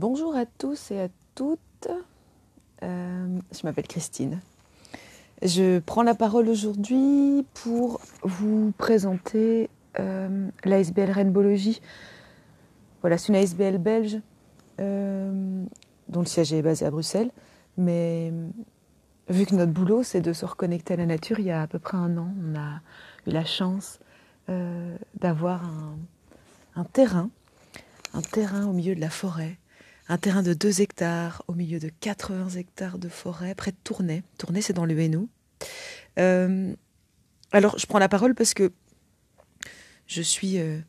Bonjour à tous et à toutes. Euh, je m'appelle Christine. Je prends la parole aujourd'hui pour vous présenter euh, l'ASBL Rainbowlogie. Voilà, c'est une ASBL belge euh, dont le siège est basé à Bruxelles. Mais vu que notre boulot, c'est de se reconnecter à la nature, il y a à peu près un an, on a eu la chance euh, d'avoir un terrain, un terrain au milieu de la forêt, un terrain de 2 hectares au milieu de 80 hectares de forêt, près de Tournai. Tournai, c'est dans le Hainaut. Euh, alors, je prends la parole parce que je suis euh,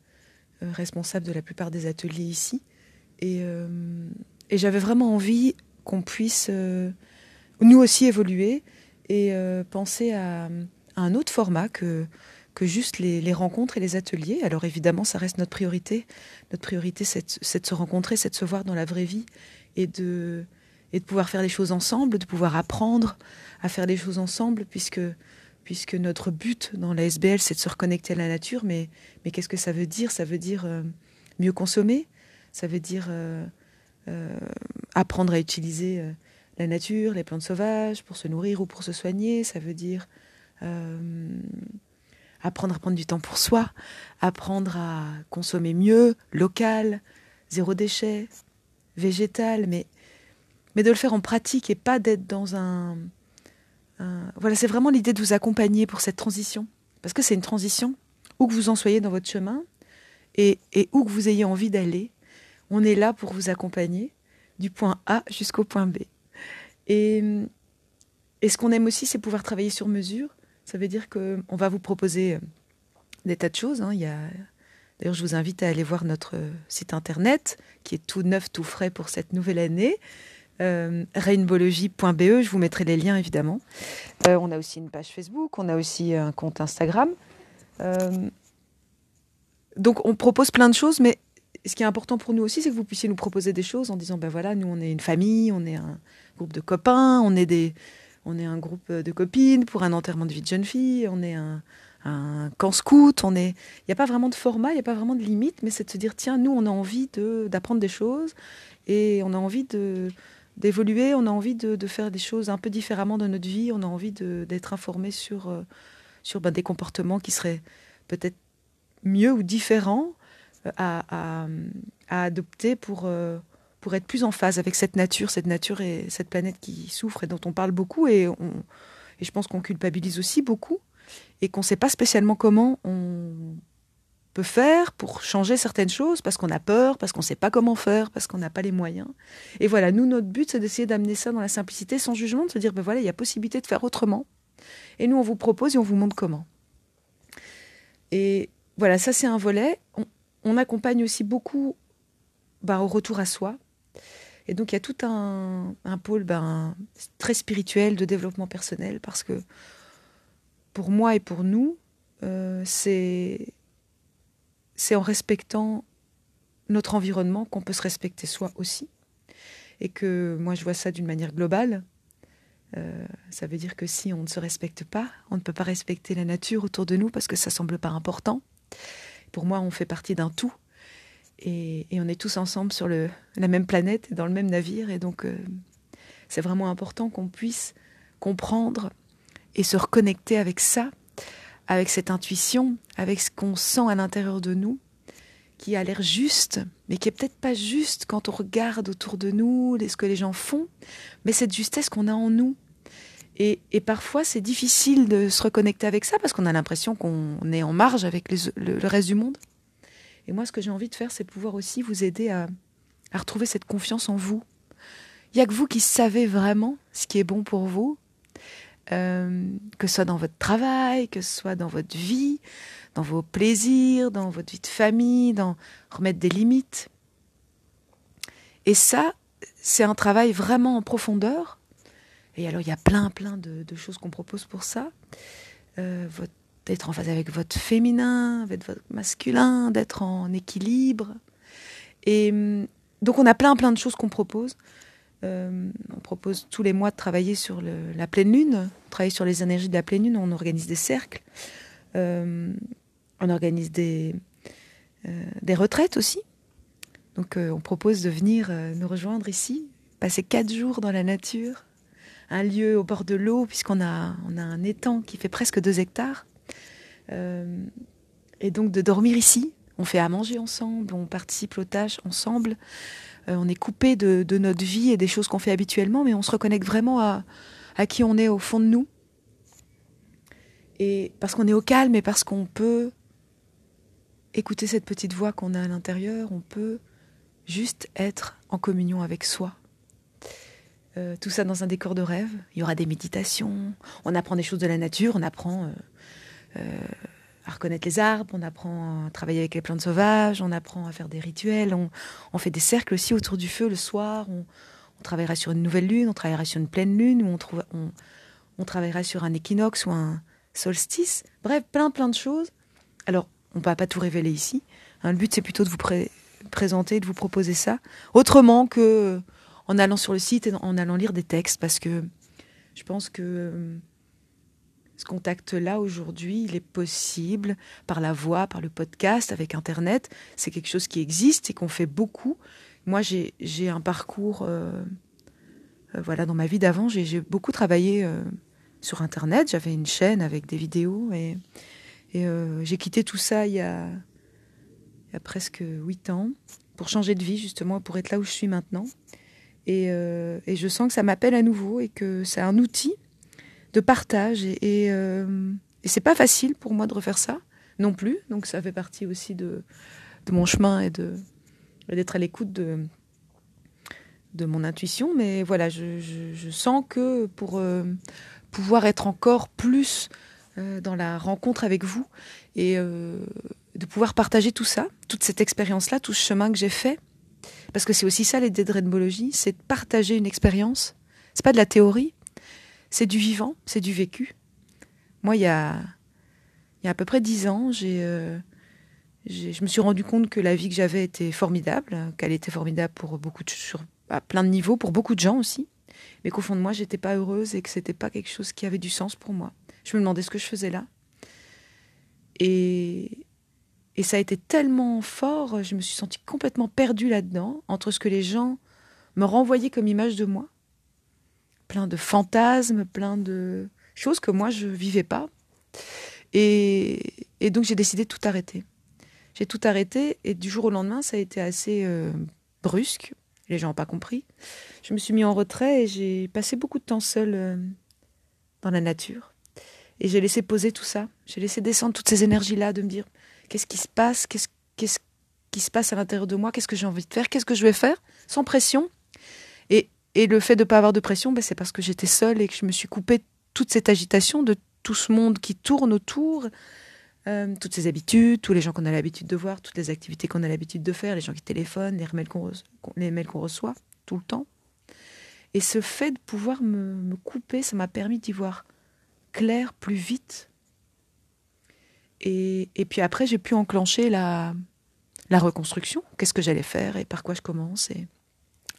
euh, responsable de la plupart des ateliers ici. Et, j'avais vraiment envie qu'on puisse, nous aussi, évoluer et penser à un autre format que, que juste les, rencontres et les ateliers. Alors évidemment, ça reste notre priorité. Notre priorité, c'est de, se rencontrer, c'est de se voir dans la vraie vie et de, et de pouvoir faire les choses ensemble, de pouvoir apprendre à faire les choses ensemble, puisque, puisque notre but dans la SBL, c'est de se reconnecter à la nature. Mais, mais qu'est-ce que ça veut dire? Ça veut dire euh, mieux consommer, ça veut dire euh, euh, apprendre à utiliser la nature, les plantes sauvages pour se nourrir ou pour se soigner, ça veut dire apprendre à prendre du temps pour soi, apprendre à consommer mieux, local, zéro déchet, végétal, mais, mais de le faire en pratique et pas d'être dans un... Voilà, c'est vraiment l'idée de vous accompagner pour cette transition. Parce que c'est une transition, où que vous en soyez dans votre chemin et, et où que vous ayez envie d'aller, on est là pour vous accompagner du point A jusqu'au point B. Et, et ce qu'on aime aussi, c'est pouvoir travailler sur mesure. Ça veut dire qu'on va vous proposer des tas de choses. Hein. D'ailleurs, je vous invite à aller voir notre site internet, qui est tout neuf, tout frais pour cette nouvelle année. Euh, rainbowlogie.be, je vous mettrai les liens évidemment. Euh, on a aussi une page Facebook, on a aussi un compte Instagram. Euh, donc on propose plein de choses, mais ce qui est important pour nous aussi, c'est que vous puissiez nous proposer des choses en disant, ben voilà, nous on est une famille, on est un groupe de copains, on est des, on est un groupe de copines pour un enterrement de vie de jeune fille, on est un, un camp scout, on est, il n'y a pas vraiment de format, il n'y a pas vraiment de limite, mais c'est de se dire, tiens, nous on a envie d'apprendre des choses et on a envie d'évoluer, on a envie de, faire des choses un peu différemment dans notre vie, on a envie d'être informé sur, euh, ben, des comportements qui seraient peut-être mieux ou différents à, à, à adopter pour, euh, pour être plus en phase avec cette nature, cette nature et cette planète qui souffre et dont on parle beaucoup et, on, et je pense qu'on culpabilise aussi beaucoup et qu'on ne sait pas spécialement comment on peut faire pour changer certaines choses parce qu'on a peur, parce qu'on ne sait pas comment faire, parce qu'on n'a pas les moyens. Et voilà, nous, notre but, c'est d'essayer d'amener ça dans la simplicité, sans jugement, de se dire, ben voilà, il y a possibilité de faire autrement. Et nous, on vous propose et on vous montre comment. Et voilà, ça, c'est un volet. On, accompagne aussi beaucoup ben, au retour à soi. Et donc, il y a tout un, pôle ben, très spirituel de développement personnel parce que pour moi et pour nous, euh, c'est en respectant notre environnement qu'on peut se respecter soi aussi. Et que moi, je vois ça d'une manière globale. Euh, ça veut dire que si on ne se respecte pas, on ne peut pas respecter la nature autour de nous parce que ça semble pas important. Pour moi, on fait partie d'un tout. Et, on est tous ensemble sur la même planète, dans le même navire. Et donc, euh, c'est vraiment important qu'on puisse comprendre et se reconnecter avec ça, avec cette intuition, avec ce qu'on sent à l'intérieur de nous, qui a l'air juste, mais qui est peut-être pas juste quand on regarde autour de nous ce que les gens font, mais cette justesse qu'on a en nous. Et, et parfois, c'est difficile de se reconnecter avec ça parce qu'on a l'impression qu'on est en marge avec le, reste du monde. Et moi, ce que j'ai envie de faire, c'est pouvoir aussi vous aider à, à retrouver cette confiance en vous. Il n'y a que vous qui savez vraiment ce qui est bon pour vous, euh, que ce soit dans votre travail, que ce soit dans votre vie, dans vos plaisirs, dans votre vie de famille, dans remettre des limites. Et ça, c'est un travail vraiment en profondeur. Et alors, il y a plein, plein de, de choses qu'on propose pour ça. Euh, d'être en phase avec votre féminin, avec votre masculin, d'être en équilibre. Et donc, on a plein, plein de choses qu'on propose. Euh, on propose tous les mois de travailler sur la pleine lune, travailler sur les énergies de la pleine lune. On organise des cercles, euh, on organise des, euh, des retraites aussi. Donc on propose de venir nous rejoindre ici, passer quatre jours dans la nature, un lieu au bord de l'eau, puisqu'on a, on a un étang qui fait presque deux hectares. Et donc de dormir ici. On fait à manger ensemble, on participe aux tâches ensemble. on est coupé de, notre vie et des choses qu'on fait habituellement, mais on se reconnecte vraiment à, à qui on est au fond de nous. Et parce qu'on est au calme et parce qu'on peut écouter cette petite voix qu'on a à l'intérieur, on peut juste être en communion avec soi. Euh, tout ça dans un décor de rêve. Il y aura des méditations, on apprend des choses de la nature, on apprend euh, euh, à reconnaître les arbres, on apprend à travailler avec les plantes sauvages, on apprend à faire des rituels, on, fait des cercles aussi autour du feu le soir, on, travaillera sur une nouvelle lune, on travaillera sur une pleine lune, on, on travaillera sur un équinoxe ou un, solstice, bref, plein plein de choses. Alors, on ne va pas tout révéler ici. Hein. le but, c'est plutôt de vous présenter, de vous proposer ça, autrement que en allant sur le site et en allant lire des textes, parce que je pense que euh, ce contact-là, aujourd'hui, il est possible par la voix, par le podcast, avec Internet. C'est quelque chose qui existe et qu'on fait beaucoup. Moi, j'ai un parcours, euh, euh, voilà, dans ma vie d'avant, j'ai beaucoup travaillé sur Internet. J'avais une chaîne avec des vidéos et, euh, j'ai quitté tout ça il y, a, presque huit ans pour changer de vie justement, pour être là où je suis maintenant. Et, euh, je sens que ça m'appelle à nouveau et que c'est un outil de partage. Et, et, euh, c'est pas facile pour moi de refaire ça non plus. Donc ça fait partie aussi de, mon chemin et d'être à l'écoute de, mon intuition. Mais voilà, je, sens que pour, pouvoir être encore plus euh, dans la rencontre avec vous et euh, de pouvoir partager tout ça, toute cette expérience-là, tout ce chemin que j'ai fait. Parce que c'est aussi ça l'idée de Rainbowlogie, c'est de partager une expérience. C'est pas de la théorie, c'est du vivant, c'est du vécu. Moi, il y a, y a à peu près dix ans, j'ai, euh, je me suis rendu compte que la vie que j'avais était formidable, qu'elle était formidable pour beaucoup de, à plein de niveaux, pour beaucoup de gens aussi mais qu'au fond de moi, j'étais pas heureuse et que c'était pas quelque chose qui avait du sens pour moi. Je me demandais ce que je faisais là. Et, et ça a été tellement fort, je me suis sentie complètement perdue là-dedans, entre ce que les gens me renvoyaient comme image de moi, plein de fantasmes, plein de choses que moi je vivais pas. Et, donc j'ai décidé de tout arrêter. J'ai tout arrêté et du jour au lendemain, ça a été assez euh, brusque les gens n'ont pas compris. Je me suis mis en retrait et j'ai passé beaucoup de temps seule euh, dans la nature. Et j'ai laissé poser tout ça. J'ai laissé descendre toutes ces énergies-là, de me dire qu'est-ce qui se passe, qu'est-ce, qu'est-ce qui se passe à l'intérieur de moi, qu'est-ce que j'ai envie de faire, qu'est-ce que je vais faire, sans pression. Et, le fait de ne pas avoir de pression, ben, c'est parce que j'étais seule et que je me suis coupée toute cette agitation de tout ce monde qui tourne autour, euh, toutes ces habitudes, tous les gens qu'on a l'habitude de voir, toutes les activités qu'on a l'habitude de faire, les gens qui téléphonent, les mails qu'on, qu'on reçoit tout le temps. Et ce fait de pouvoir me, couper, ça m'a permis d'y voir clair plus vite. Et, et puis après, j'ai pu enclencher la, la reconstruction. Qu'est-ce que j'allais faire et par quoi je commence. Et...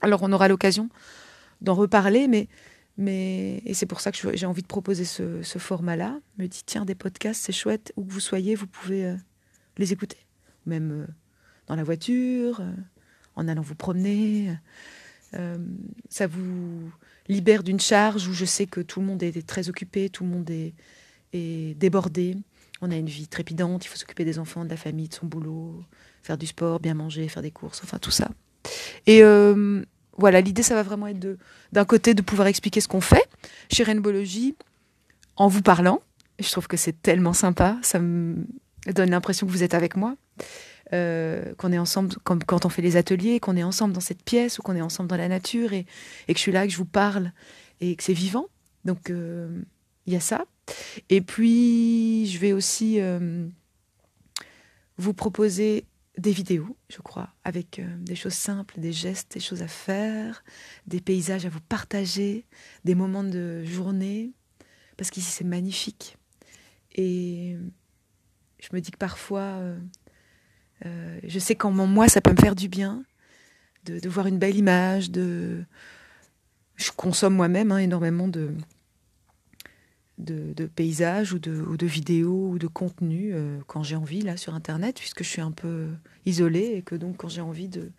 Alors, on aura l'occasion d'en reparler, mais mais, et c'est pour ça que j'ai envie de proposer ce, format-là. Me dit, tiens, des podcasts, c'est chouette. Où que vous soyez, vous pouvez euh, les écouter. Même euh, dans la voiture, euh, en allant vous promener. ça vous libère d'une charge où je sais que tout le monde est très occupé, tout le monde est, est débordé. On a une vie trépidante, il faut s'occuper des enfants, de la famille, de son boulot, faire du sport, bien manger, faire des courses, enfin tout ça. Et voilà, l'idée, ça va vraiment être d'un côté, de pouvoir expliquer ce qu'on fait chez Rainbowlogie en vous parlant. je trouve que c'est tellement sympa. Ça me donne l'impression que vous êtes avec moi. Euh, qu'on est ensemble, comme quand on fait les ateliers, qu'on est ensemble dans cette pièce ou qu'on est ensemble dans la nature et, que je suis là, que je vous parle et que c'est vivant. Donc, euh, il y a ça. Et puis, je vais aussi euh, vous proposer des vidéos, je crois, avec euh, des choses simples, des gestes, des choses à faire, des paysages à vous partager, des moments de journée, parce qu'ici c'est magnifique. Et je me dis que parfois, euh, euh, je sais qu'en moi, ça peut me faire du bien de, voir une belle image, de... Je consomme moi-même hein, énormément de, de, paysages ou de, vidéos ou de contenu quand j'ai envie, là, sur Internet, puisque je suis un peu isolée et que donc quand j'ai envie de...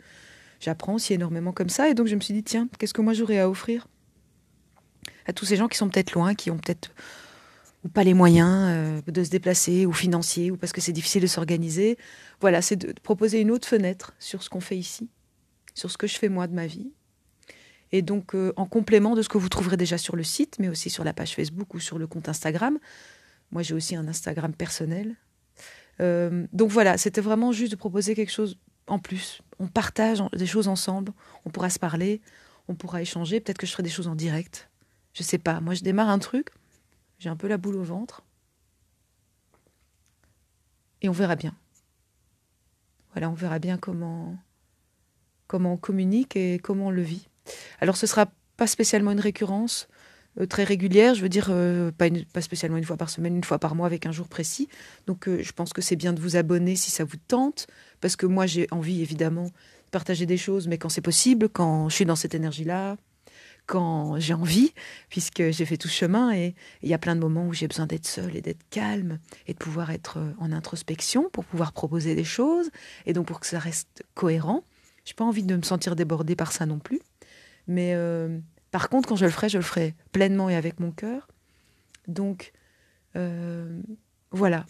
J'apprends aussi énormément comme ça. Et donc je me suis dit, tiens, qu'est-ce que moi j'aurais à offrir à tous ces gens qui sont peut-être loin, qui ont peut-être ou pas les moyens euh, de se déplacer, ou financiers, ou parce que c'est difficile de s'organiser. Voilà, c'est de proposer une autre fenêtre sur ce qu'on fait ici, sur ce que je fais moi de ma vie. Et donc, euh, en complément de ce que vous trouverez déjà sur le site, mais aussi sur la page Facebook ou sur le compte Instagram. Moi, j'ai aussi un Instagram personnel. Euh, donc voilà, c'était vraiment juste de proposer quelque chose en plus. On partage des choses ensemble, on pourra se parler, on pourra échanger. Peut-être que je ferai des choses en direct. Je sais pas. Moi, je démarre un truc, j'ai un peu la boule au ventre. Et on verra bien. Voilà, on verra bien comment, comment on communique et comment on le vit. Alors, ce sera pas spécialement une récurrence euh, très régulière, je veux dire, euh, pas, pas, spécialement une fois par semaine, une fois par mois avec un jour précis. Donc, euh, je pense que c'est bien de vous abonner si ça vous tente, parce que moi, j'ai envie, évidemment, de partager des choses, mais quand c'est possible, quand je suis dans cette énergie-là, quand j'ai envie, puisque j'ai fait tout ce chemin et il y a plein de moments où j'ai besoin d'être seule et d'être calme et de pouvoir être en introspection pour pouvoir proposer des choses et donc pour que ça reste cohérent. J'ai pas envie de me sentir débordée par ça non plus, mais euh, par contre quand je le ferai, je le ferai pleinement et avec mon cœur. Donc euh, voilà,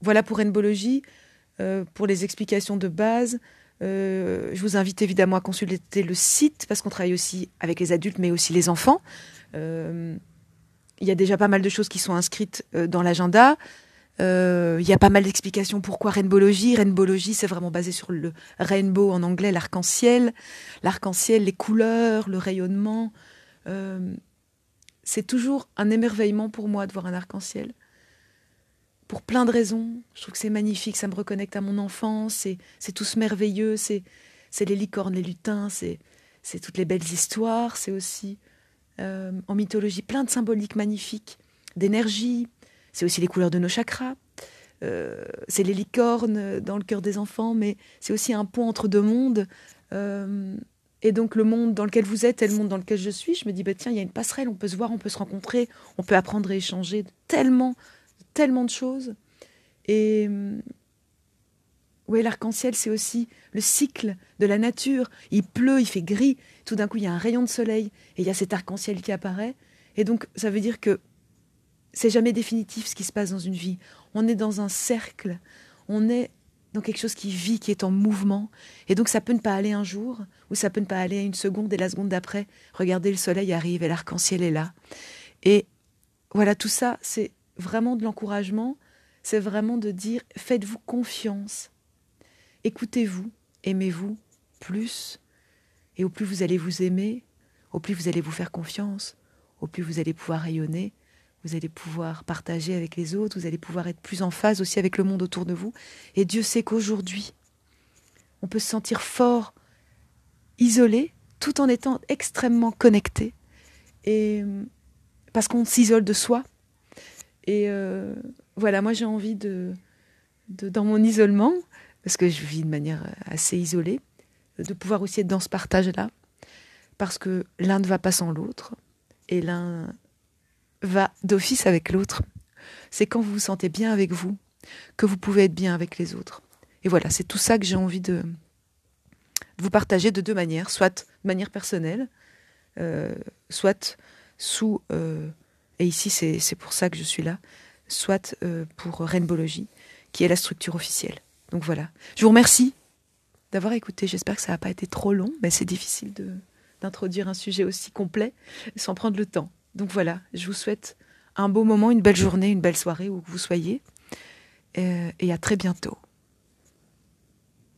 voilà pour Enbologie, pour les explications de base. Euh, je vous invite évidemment à consulter le site parce qu'on travaille aussi avec les adultes mais aussi les enfants. Euh, il y a déjà pas mal de choses qui sont inscrites euh, dans l'agenda. Il y a pas mal d'explications pourquoi Rainbowlogie. Rainbowlogie, c'est vraiment basé sur le rainbow en anglais, l'arc-en-ciel. L'arc-en-ciel, les couleurs, le rayonnement. c'est toujours un émerveillement pour moi de voir un arc-en-ciel pour plein de raisons. Je trouve que c'est magnifique, ça me reconnecte à mon enfance, c'est tous merveilleux, c'est les licornes, les lutins, c'est toutes les belles histoires, c'est aussi euh, en mythologie plein de symboliques magnifiques, d'énergie, c'est aussi les couleurs de nos chakras, euh, c'est les licornes dans le cœur des enfants, mais c'est aussi un pont entre deux mondes. Euh, et donc le monde dans lequel vous êtes et le monde dans lequel je suis, je me dis, bah, tiens, il y a une passerelle, on peut se voir, on peut se rencontrer, on peut apprendre et échanger tellement tellement de choses. Et oui, l'arc-en-ciel, c'est aussi le cycle de la nature. Il pleut, il fait gris, tout d'un coup, il y a un rayon de soleil et il y a cet arc-en-ciel qui apparaît. Et donc, ça veut dire que c'est jamais définitif ce qui se passe dans une vie. On est dans un cercle, on est dans quelque chose qui vit, qui est en mouvement. Et donc, ça peut ne pas aller un jour, ou ça peut ne pas aller une seconde, et la seconde d'après, regardez, le soleil arrive et l'arc-en-ciel est là. Et voilà, tout ça, c'est vraiment de l'encouragement, c'est vraiment de dire faites-vous confiance, écoutez-vous, aimez-vous plus, et au plus vous allez vous aimer, au plus vous allez vous faire confiance, au plus vous allez pouvoir rayonner, vous allez pouvoir partager avec les autres, vous allez pouvoir être plus en phase aussi avec le monde autour de vous. Et Dieu sait qu'aujourd'hui, on peut se sentir fort, isolé, tout en étant extrêmement connecté. Et parce qu'on s'isole de soi, et euh, voilà, moi j'ai envie de, dans mon isolement, parce que je vis de manière assez isolée, de pouvoir aussi être dans ce partage-là, parce que l'un ne va pas sans l'autre, et l'un va d'office avec l'autre. C'est quand vous vous sentez bien avec vous que vous pouvez être bien avec les autres. Et voilà, c'est tout ça que j'ai envie de, vous partager de deux manières, soit de manière personnelle, euh, soit sous euh, et ici c'est pour ça que je suis là, soit euh, pour Rainbowlogie, qui est la structure officielle. Donc voilà. Je vous remercie d'avoir écouté. J'espère que ça n'a pas été trop long, mais c'est difficile d'introduire un sujet aussi complet sans prendre le temps. Donc voilà, je vous souhaite un beau moment, une belle journée, une belle soirée où que vous soyez. Euh, et à très bientôt.